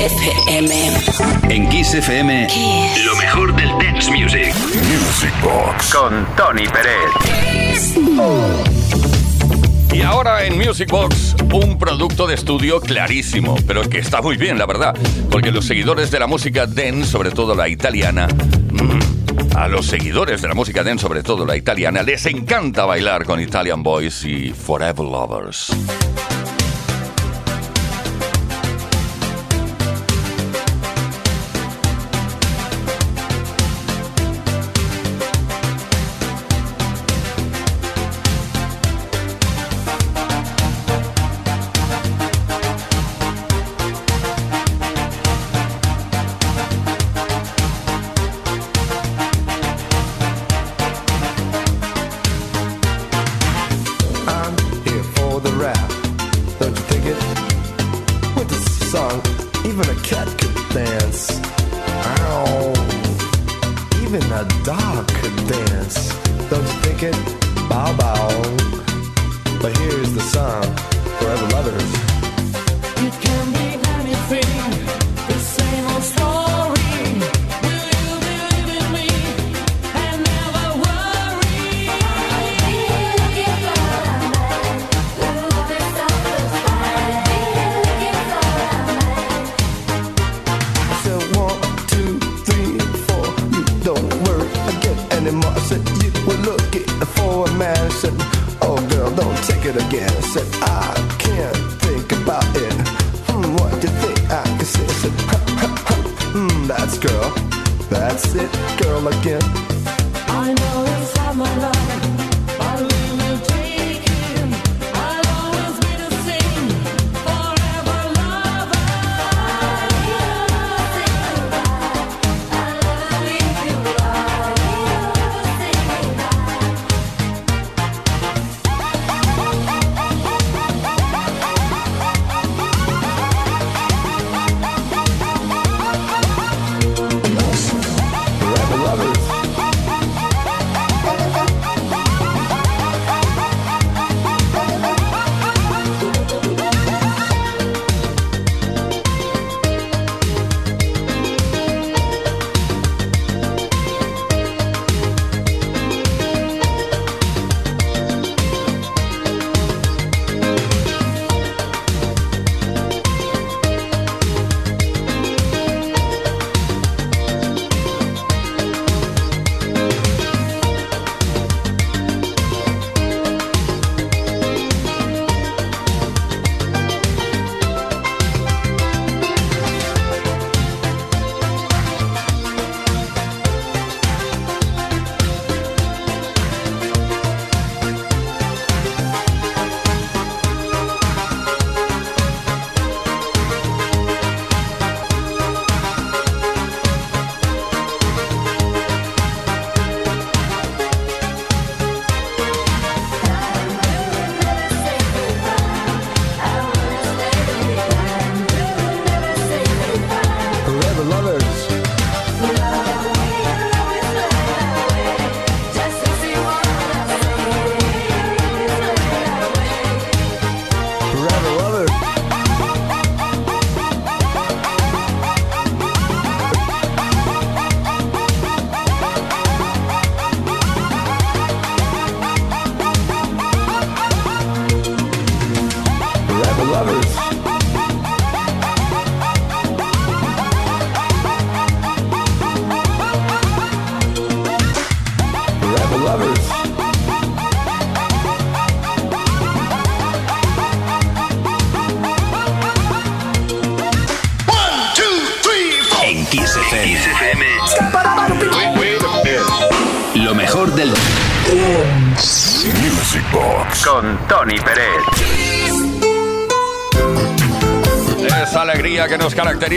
FM. En Kiss FM, lo mejor del dance music. Music Box. Con Tony Pérez. Y ahora en Music Box, un producto de estudio clarísimo, pero que está muy bien, la verdad, porque los seguidores de la música dance, sobre todo la italiana, mm, a los seguidores de la música dance, sobre todo la italiana, les encanta bailar con Italian Boys y Forever Lovers. A man. Said, oh girl, don't take it again. Said I can't think about it. Hmm, what do you think I can say? Said, ha, ha, ha. Hmm, that's girl. That's it, girl again. I know it's not my love,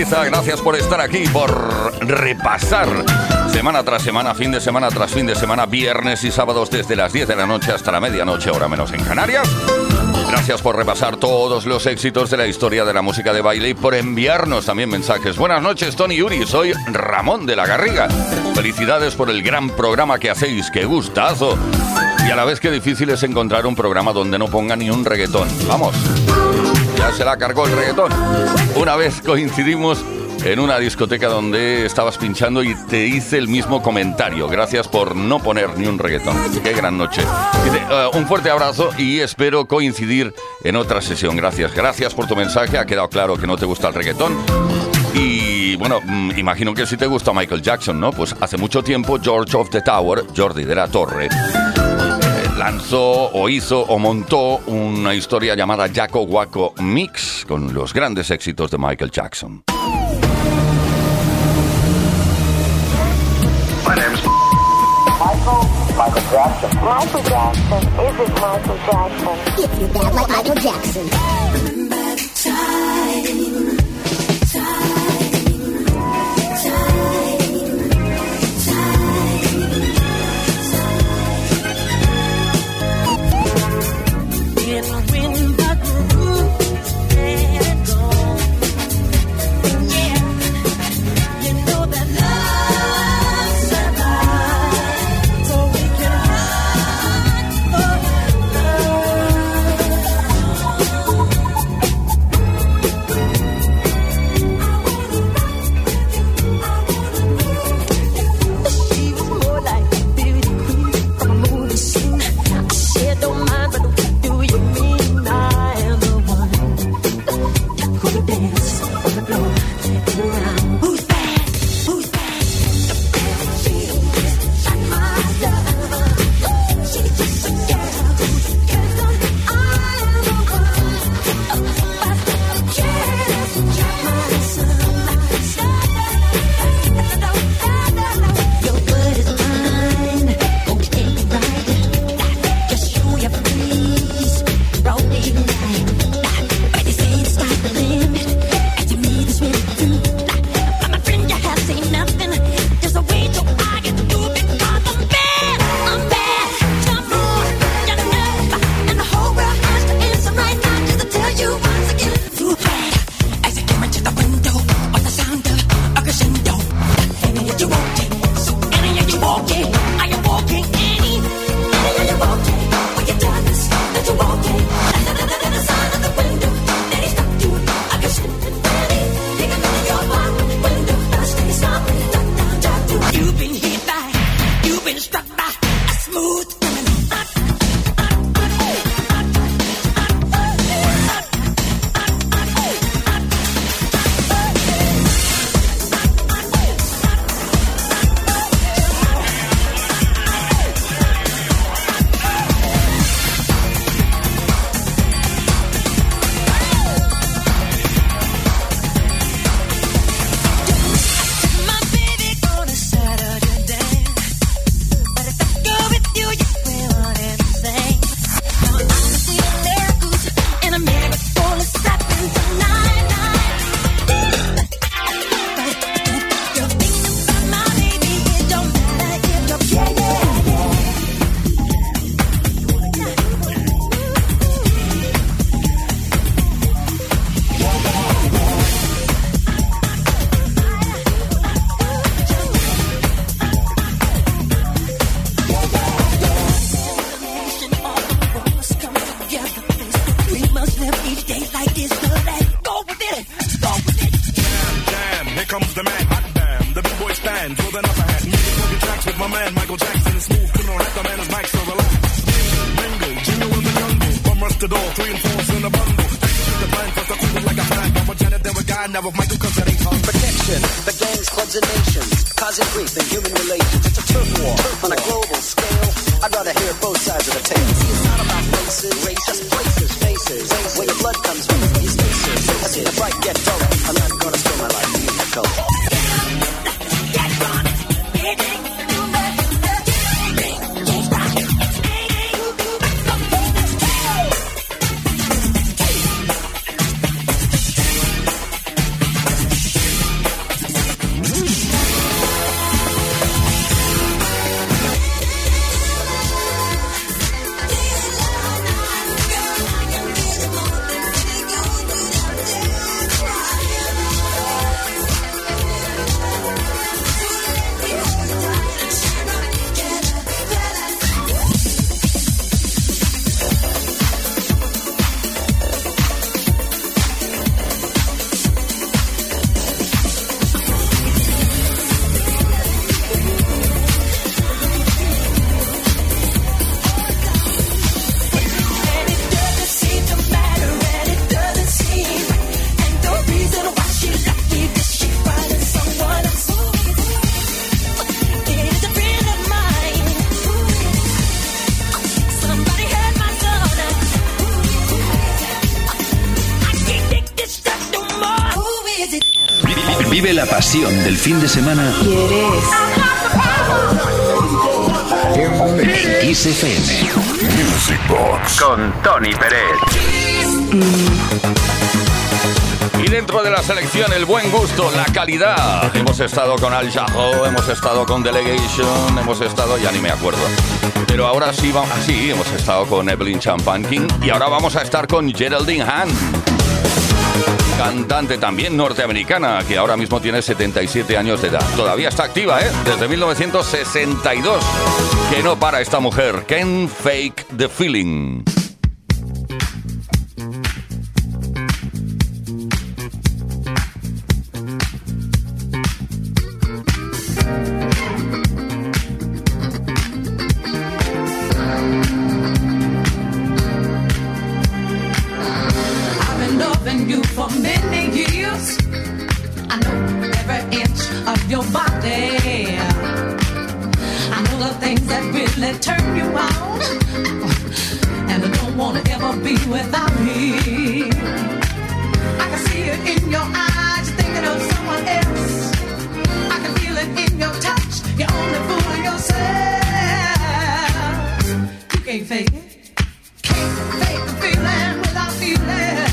Gracias por estar aquí, por repasar semana tras semana, fin de semana tras fin de semana, viernes y sábados desde las 10 de la noche hasta la medianoche, hora menos en Canarias. Gracias por repasar todos los éxitos de la historia de la música de baile y por enviarnos también mensajes. Buenas noches, Tony Yuri. Soy Ramón de la Garriga. Felicidades por el gran programa que hacéis. ¡Qué gustazo! Y a la vez que difícil es encontrar un programa donde no ponga ni un reggaetón. Vamos. Ya se la cargó el reggaetón. Una vez coincidimos en una discoteca donde estabas pinchando y te hice el mismo comentario. Gracias por no poner ni un reggaetón. Qué gran noche. Dice, eh, un fuerte abrazo y espero coincidir en otra sesión. Gracias. Gracias por tu mensaje. Ha quedado claro que no te gusta el reggaetón. Y bueno, mm, imagino que sí te gusta Michael Jackson, ¿no? Pues hace mucho tiempo George of the Tower, Jordi de la Torre, lanzó o hizo o montó una historia llamada Jaco Waco Mix con los grandes éxitos de Michael Jackson. Michael Jackson. Is it Michael Jackson? If you're bad like Michael Jackson. Del fin de semana ¿Quieres? en Kiss FM. Music Box con Tony Pérez. Y dentro de la selección, el buen gusto, la calidad. Hemos estado con Al Jaho, hemos estado con Delegation, hemos estado, ya ni me acuerdo. Pero ahora sí, vamos, sí, hemos estado con Evelyn Champagne y ahora vamos a estar con Geraldine Hahn. Cantante también norteamericana, que ahora mismo tiene 77 años de edad. Todavía está activa, ¿eh? Desde 1962. Que no para esta mujer. Can fake the feeling. Things that really turn you on. And I don't wanna ever be without me. I can see it in your eyes, you're thinking of someone else. I can feel it in your touch, you're only fooling yourself. You can't fake it. Can't fake the feeling without feeling.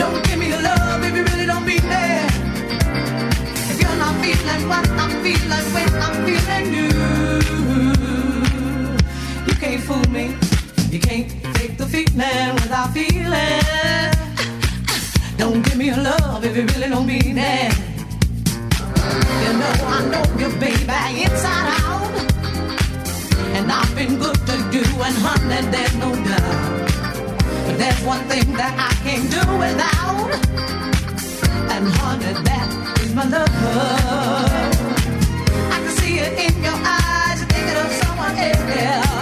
Don't give me your love if you really don't mean it. If you're not feeling what I'm feeling when I'm feeling you, you fool me. You can't fake the feeling without feeling. Don't give me your love if you really don't mean it. You know I know you, baby, inside out. And I've been good to you, and honey, there's no doubt. But there's one thing that I can't do without. And honey, that is my love. I can see it in your eyes, you're thinking of someone else.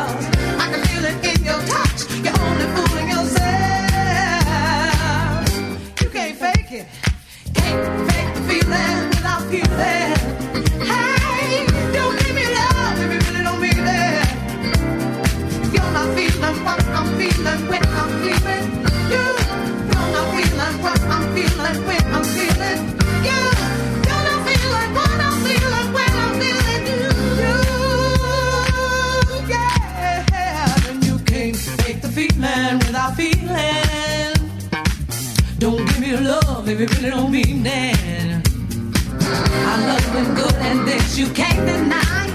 Give me love if you. Really don't mean it. I love you good and this you can't deny.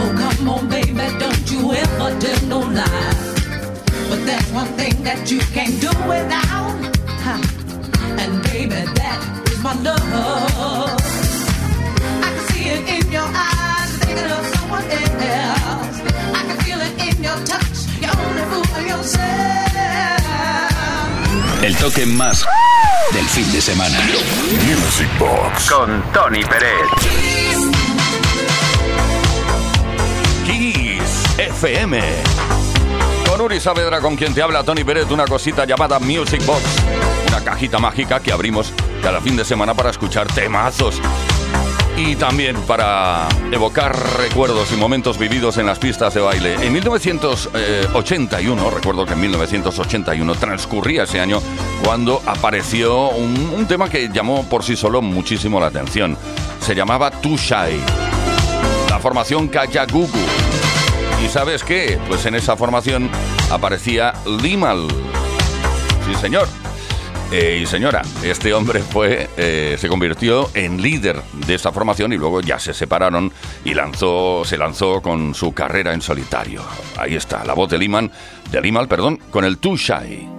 Oh, come on, baby, don't you ever tell no. But there's one thing that you can't do without. And baby, that is my love. I can see it in your eyes, thinking of someone else. I can feel it in your touch, you're only fooling yourself. El toque más del fin de semana. Music Box con Tony Pérez. Kiss FM. Con Uri Saavedra, con quien te habla Tony Pérez, una cosita llamada Music Box. Una cajita mágica que abrimos cada fin de semana para escuchar temazos. Y también para evocar recuerdos y momentos vividos en las pistas de baile. En 1981, recuerdo que en 1981 transcurría ese año cuando apareció un, tema que llamó por sí solo muchísimo la atención. Se llamaba Shy. La formación Kajagugu. ¿Y sabes qué? Pues en esa formación aparecía Limal. Sí, señor. Eh, y señora, este hombre fue, eh, se convirtió en líder de esta formación y luego ya se separaron y lanzó, se lanzó con su carrera en solitario. Ahí está, la voz de Liman, de Limal, perdón, con el Too Shy.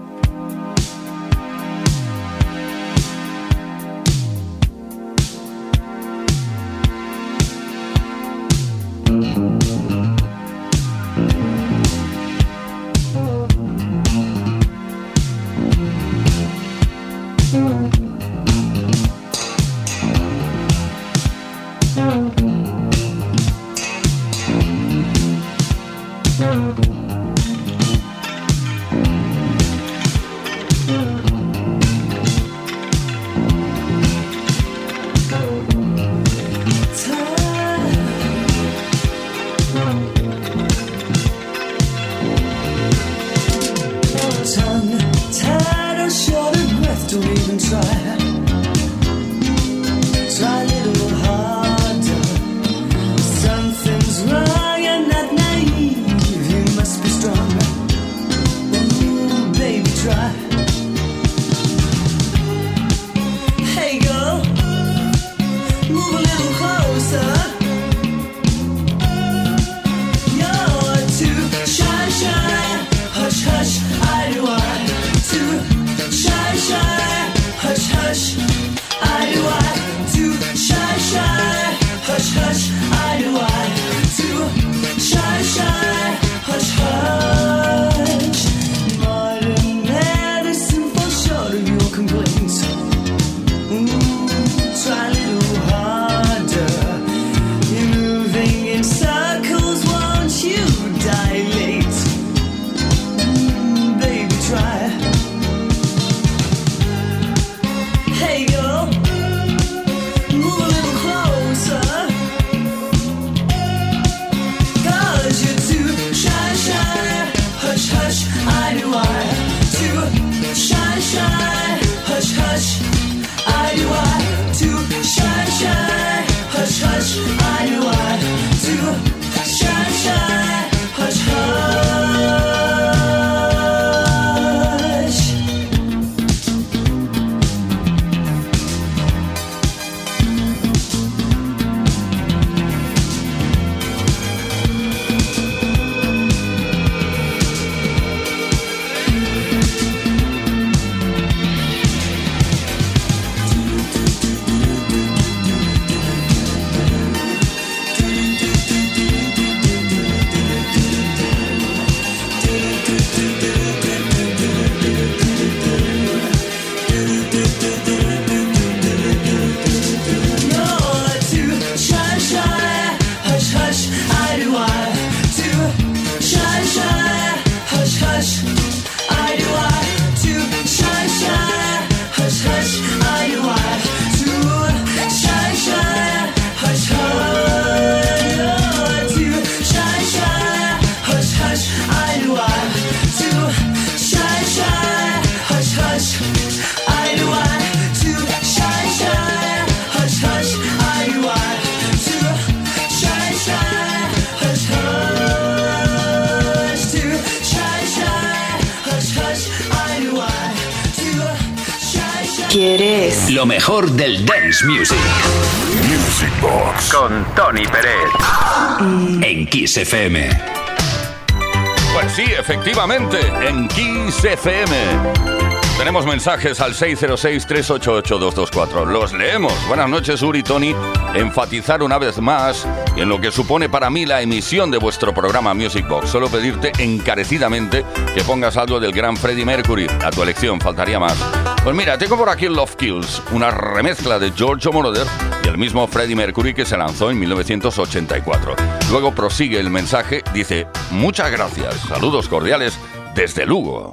¿Quieres? Lo mejor del dance music. Music Box. Con Tony Pérez. Eh. En Kiss FM. Pues sí, efectivamente, en Kiss FM. Tenemos mensajes al 606-388-224. Los leemos. Buenas noches, Uri y Tony. Enfatizar una vez más en lo que supone para mí la emisión de vuestro programa Music Box. Solo pedirte encarecidamente que pongas algo del gran Freddie Mercury. A tu elección, faltaría más. Pues mira, tengo por aquí Love Kills, una remezcla de Giorgio Moroder y el mismo Freddie Mercury que se lanzó en 1984. Luego prosigue el mensaje, dice, muchas gracias, saludos cordiales desde Lugo.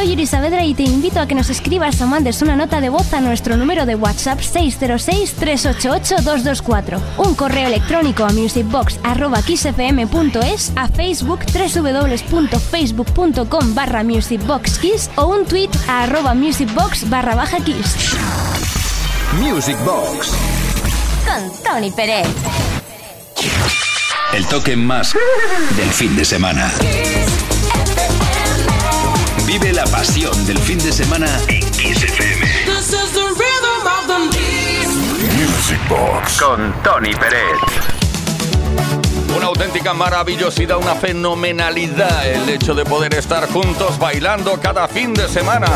Soy Yuri Saavedra y te invito a que nos escribas o mandes una nota de voz a nuestro número de WhatsApp 606-388-224, un correo electrónico a musicbox.kissfm.es, a Facebook www.facebook.com barra musicboxkiss o un tweet a arroba musicbox barra baja kiss. Music Box. Con Tony Pérez. El toque más del fin de semana. Vive la pasión del fin de semana en Kiss FM. This is the rhythm of the Music Box. Con Tony Pérez. Una auténtica maravillosidad, una fenomenalidad el hecho de poder estar juntos bailando cada fin de semana.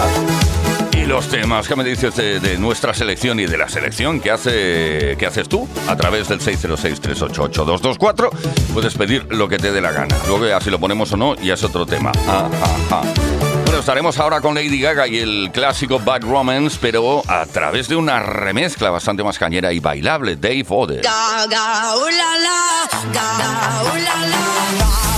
Y los temas que me dices de, de nuestra selección y de la selección que hace que haces tú a través del 606-388-224 puedes pedir lo que te dé la gana. Luego ya si lo ponemos o no ya es otro tema. Ah, ah, ah. Bueno, estaremos ahora con Lady Gaga y el clásico Bad Romance, pero a través de una remezcla bastante más cañera y bailable, Dave Ode. Gaga, ooh la la, Gaga, ooh la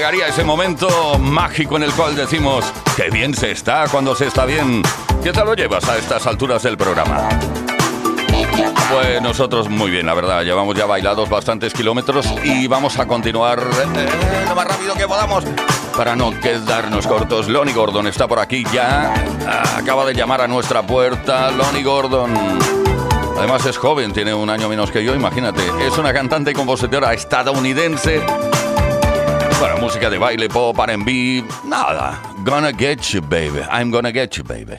llegaría ese momento mágico en el cual decimos, qué bien se está cuando se está bien. ¿Qué tal lo llevas a estas alturas del programa? Pues nosotros muy bien, la verdad. Llevamos ya bailados bastantes kilómetros y vamos a continuar eh, lo más rápido que podamos para no quedarnos cortos. Lonnie Gordon está por aquí ya. Acaba de llamar a nuestra puerta. Lonnie Gordon. Además es joven, tiene un año menos que yo, imagínate. Es una cantante y compositora estadounidense. Bueno, música de baile, pop, R&B, nada. Gonna get you, baby. I'm gonna get you, baby.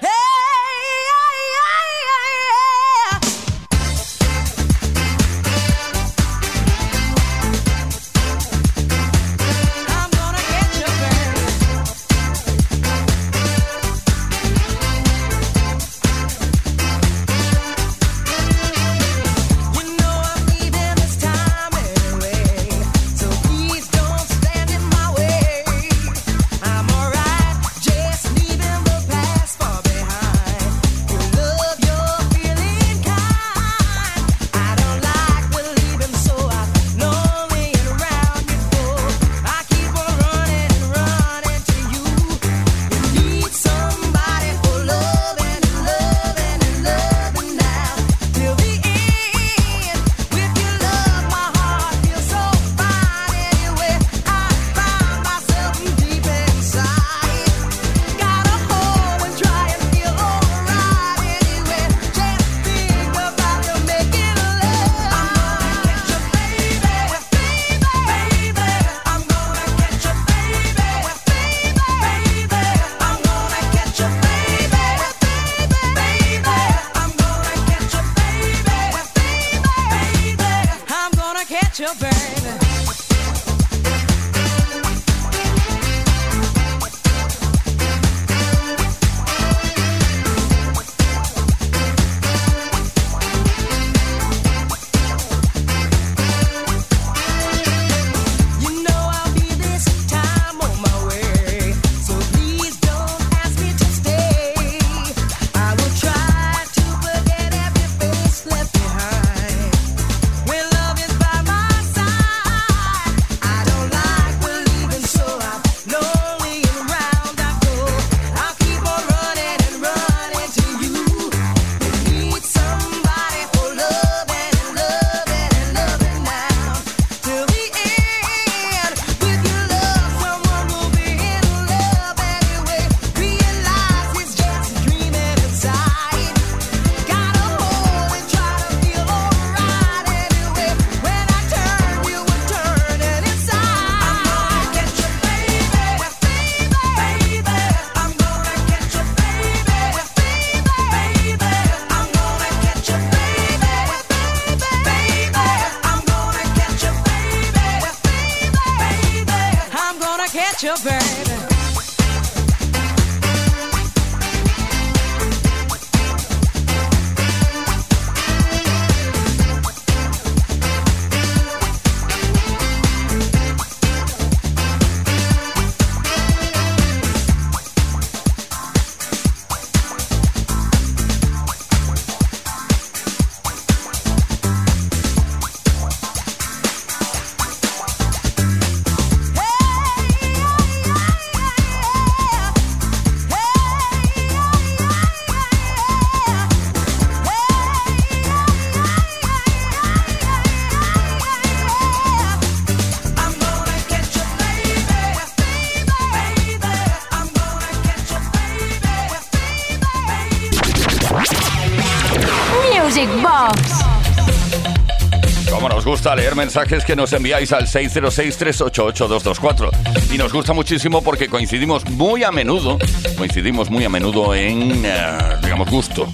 Mensajes que nos enviáis al 606-388-224. Y nos gusta muchísimo porque coincidimos muy a menudo, coincidimos muy a menudo en, eh, digamos, gusto,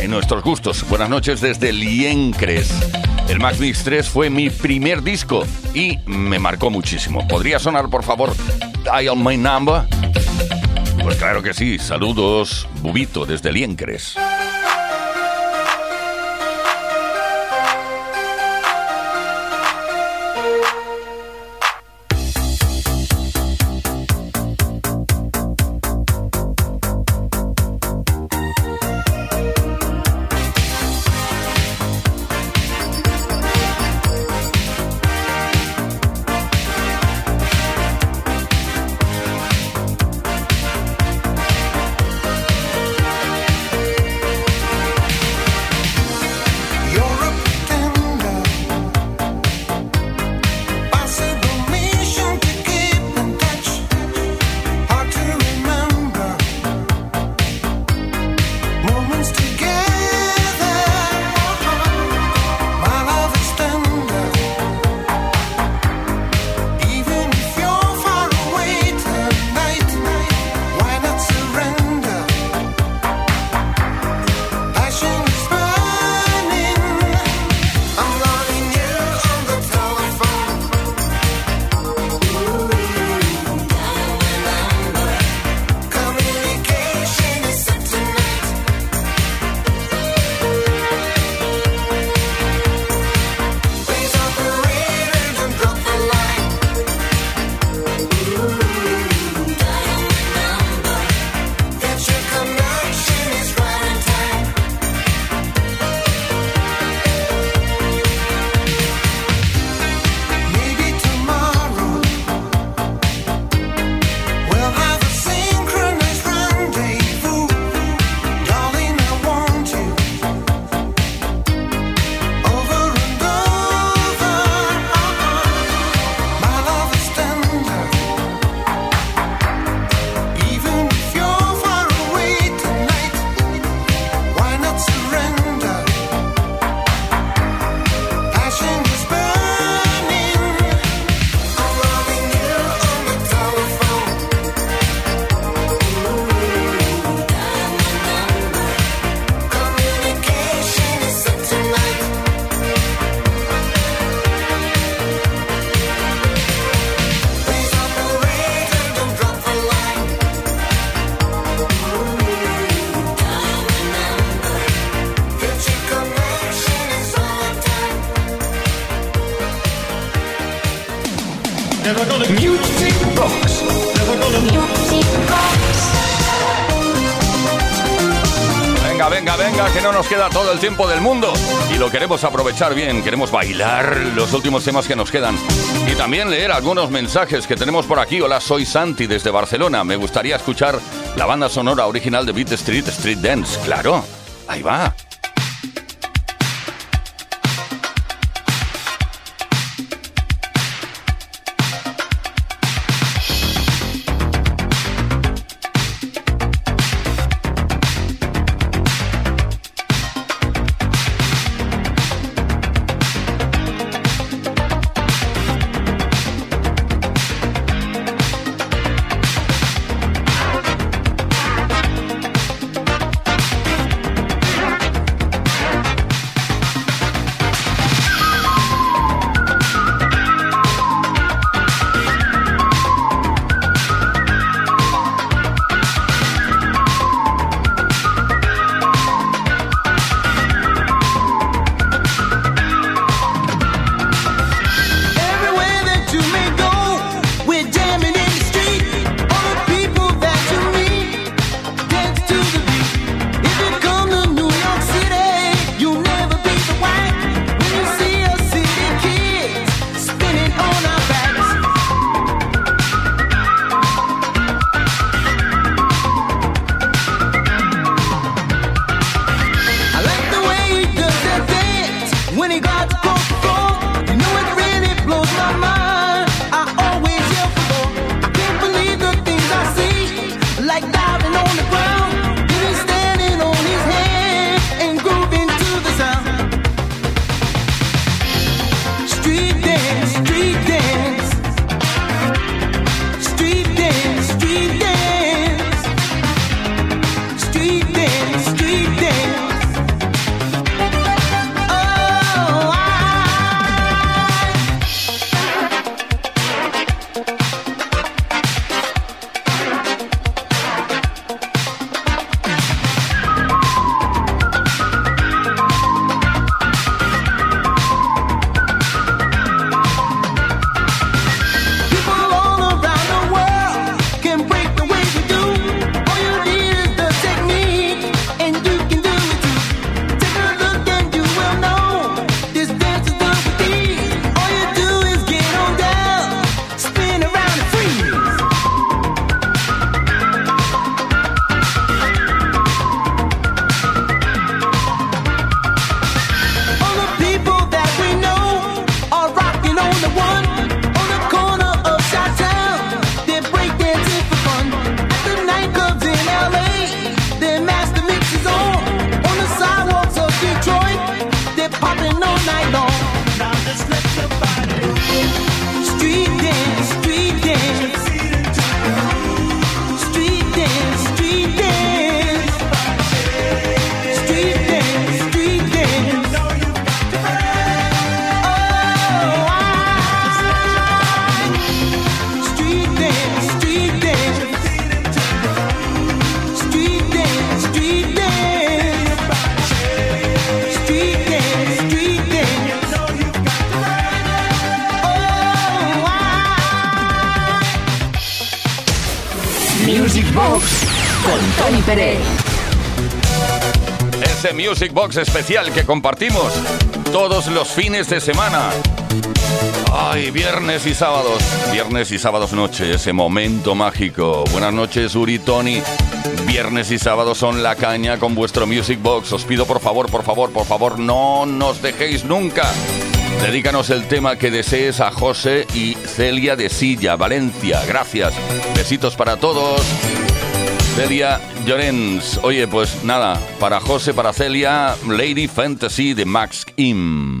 en, nuestros gustos. Buenas noches desde Liencres. El Max Mix 3 fue mi primer disco y me marcó muchísimo. ¿Podría sonar, por favor, Dial My Number? Pues claro que sí. Saludos, Bubito, desde Liencres. todo el tiempo del mundo. Y lo queremos aprovechar bien, queremos bailar los últimos temas que nos quedan. Y también leer algunos mensajes que tenemos por aquí. Hola, soy Santi desde Barcelona, me gustaría escuchar la banda sonora original de Beat Street, Street Dance, claro, ahí va. Music Box especial que compartimos todos los fines de semana. Ay, viernes y sábados, viernes y sábados noche, ese momento mágico. Buenas noches, Uri Tony. Viernes y sábados son la caña con vuestro Music Box. Os pido por favor, por favor, por favor, no nos dejéis nunca. Dedícanos el tema que desees a José y Celia de Silla, Valencia. Gracias. Besitos para todos. Celia Llorens. Oye, pues nada, para José, para Celia, Lady Fantasy de Max Im.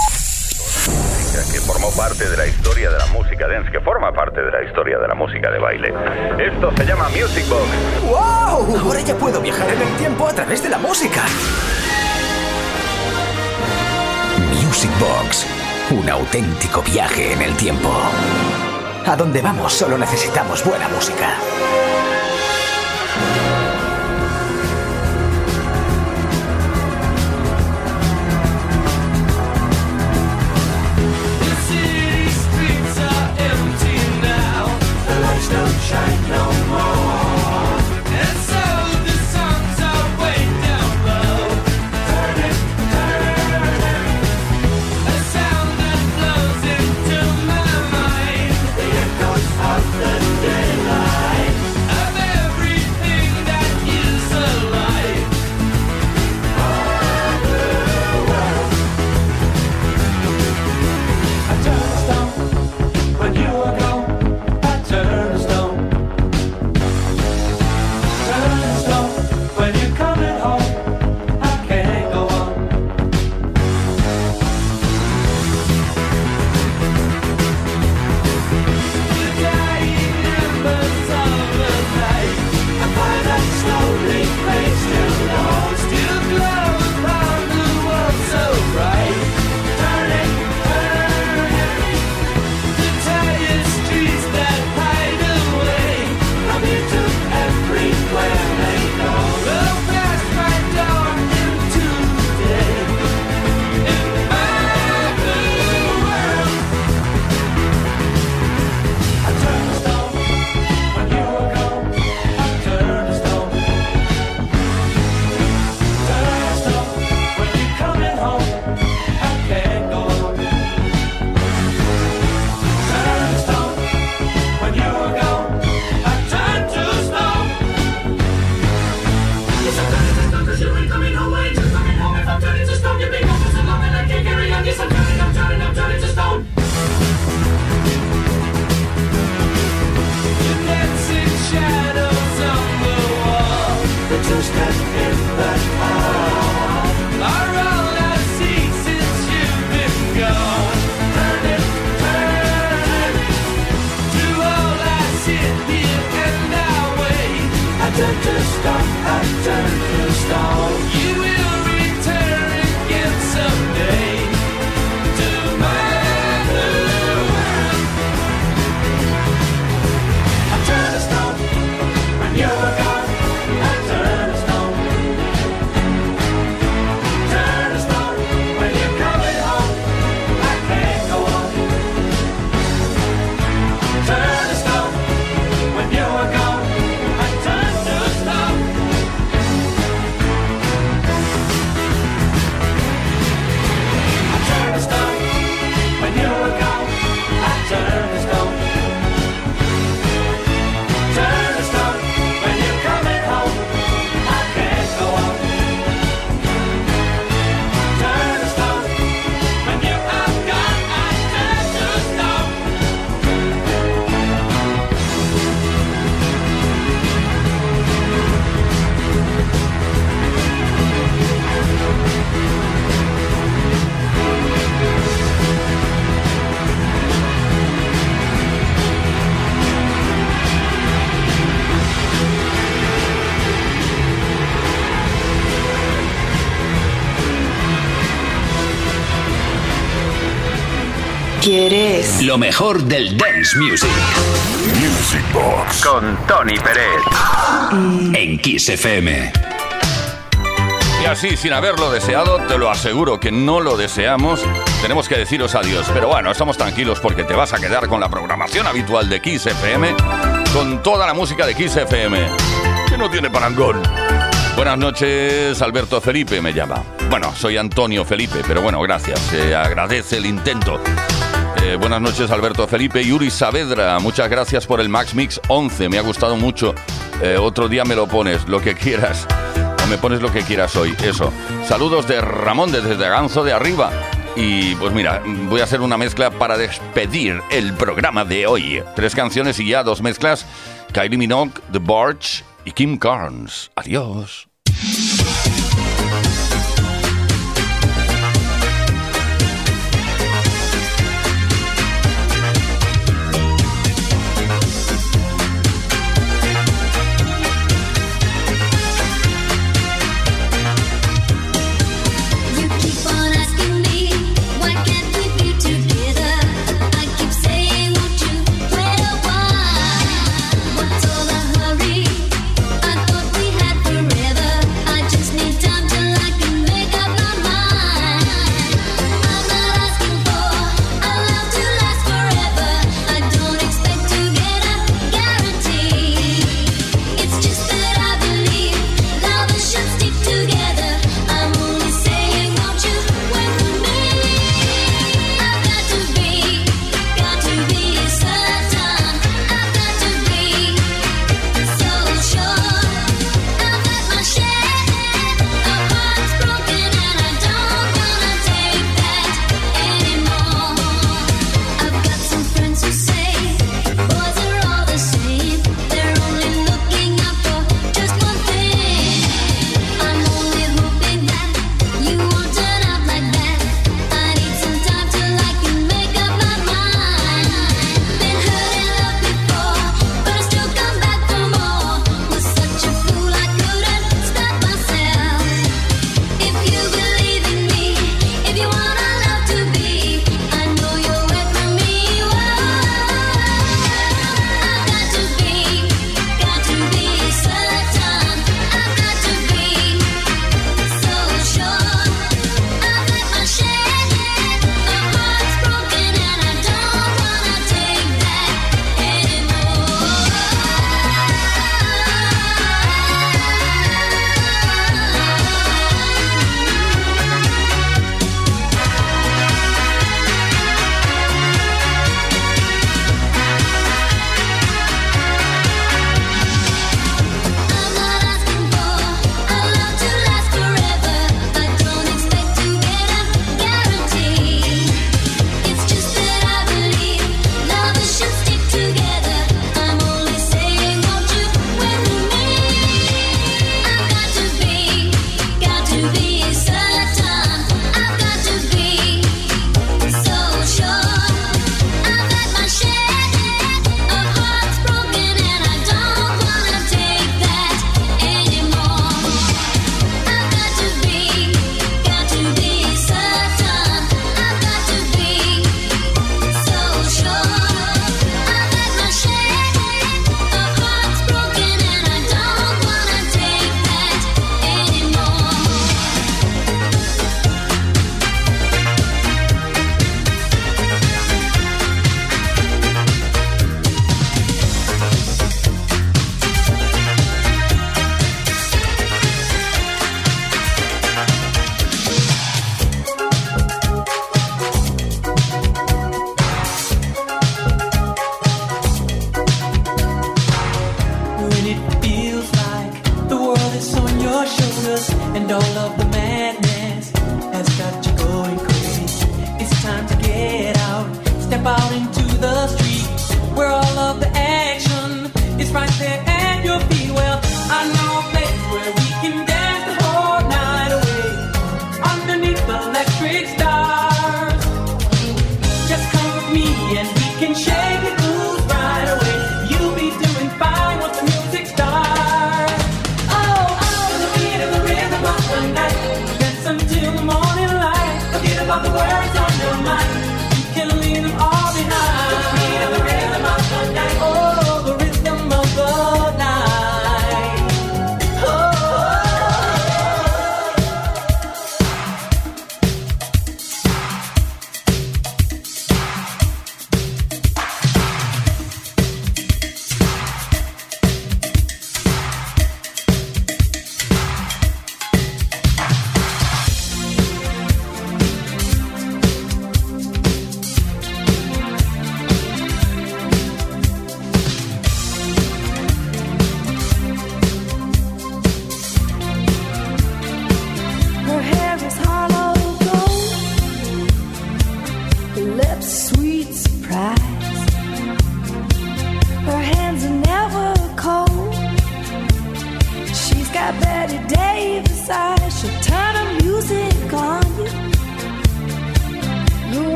que formó parte de la historia de la música dance, que forma parte de la historia de la música de baile. Esto se llama Music Box. ¡Wow! Ahora ya puedo viajar en el tiempo a través de la música. Music Box, un auténtico viaje en el tiempo. A donde vamos solo necesitamos buena música. I no stop, I turn Lo mejor del dance music. Music Box. Con Tony Pérez. Eh. En Kiss FM. Y así, sin haberlo deseado, te lo aseguro que no lo deseamos, tenemos que deciros adiós. Pero bueno, estamos tranquilos porque te vas a quedar con la programación habitual de Kiss FM, con toda la música de Kiss FM, que no tiene parangón. Buenas noches, Alberto Felipe me llama. Bueno, soy Antonio Felipe, pero bueno, gracias. Se agradece el intento. Eh, buenas noches, Alberto Felipe. Yuri Saavedra, muchas gracias por el Max Mix 11. Me ha gustado mucho. Eh, otro día me lo pones, lo que quieras. O me pones lo que quieras hoy, eso. Saludos de Ramón desde Ganzo de Arriba. Y pues mira, voy a hacer una mezcla para despedir el programa de hoy. Tres canciones y ya dos mezclas. Kylie Minogue, The Barge y Kim Carnes. Adiós.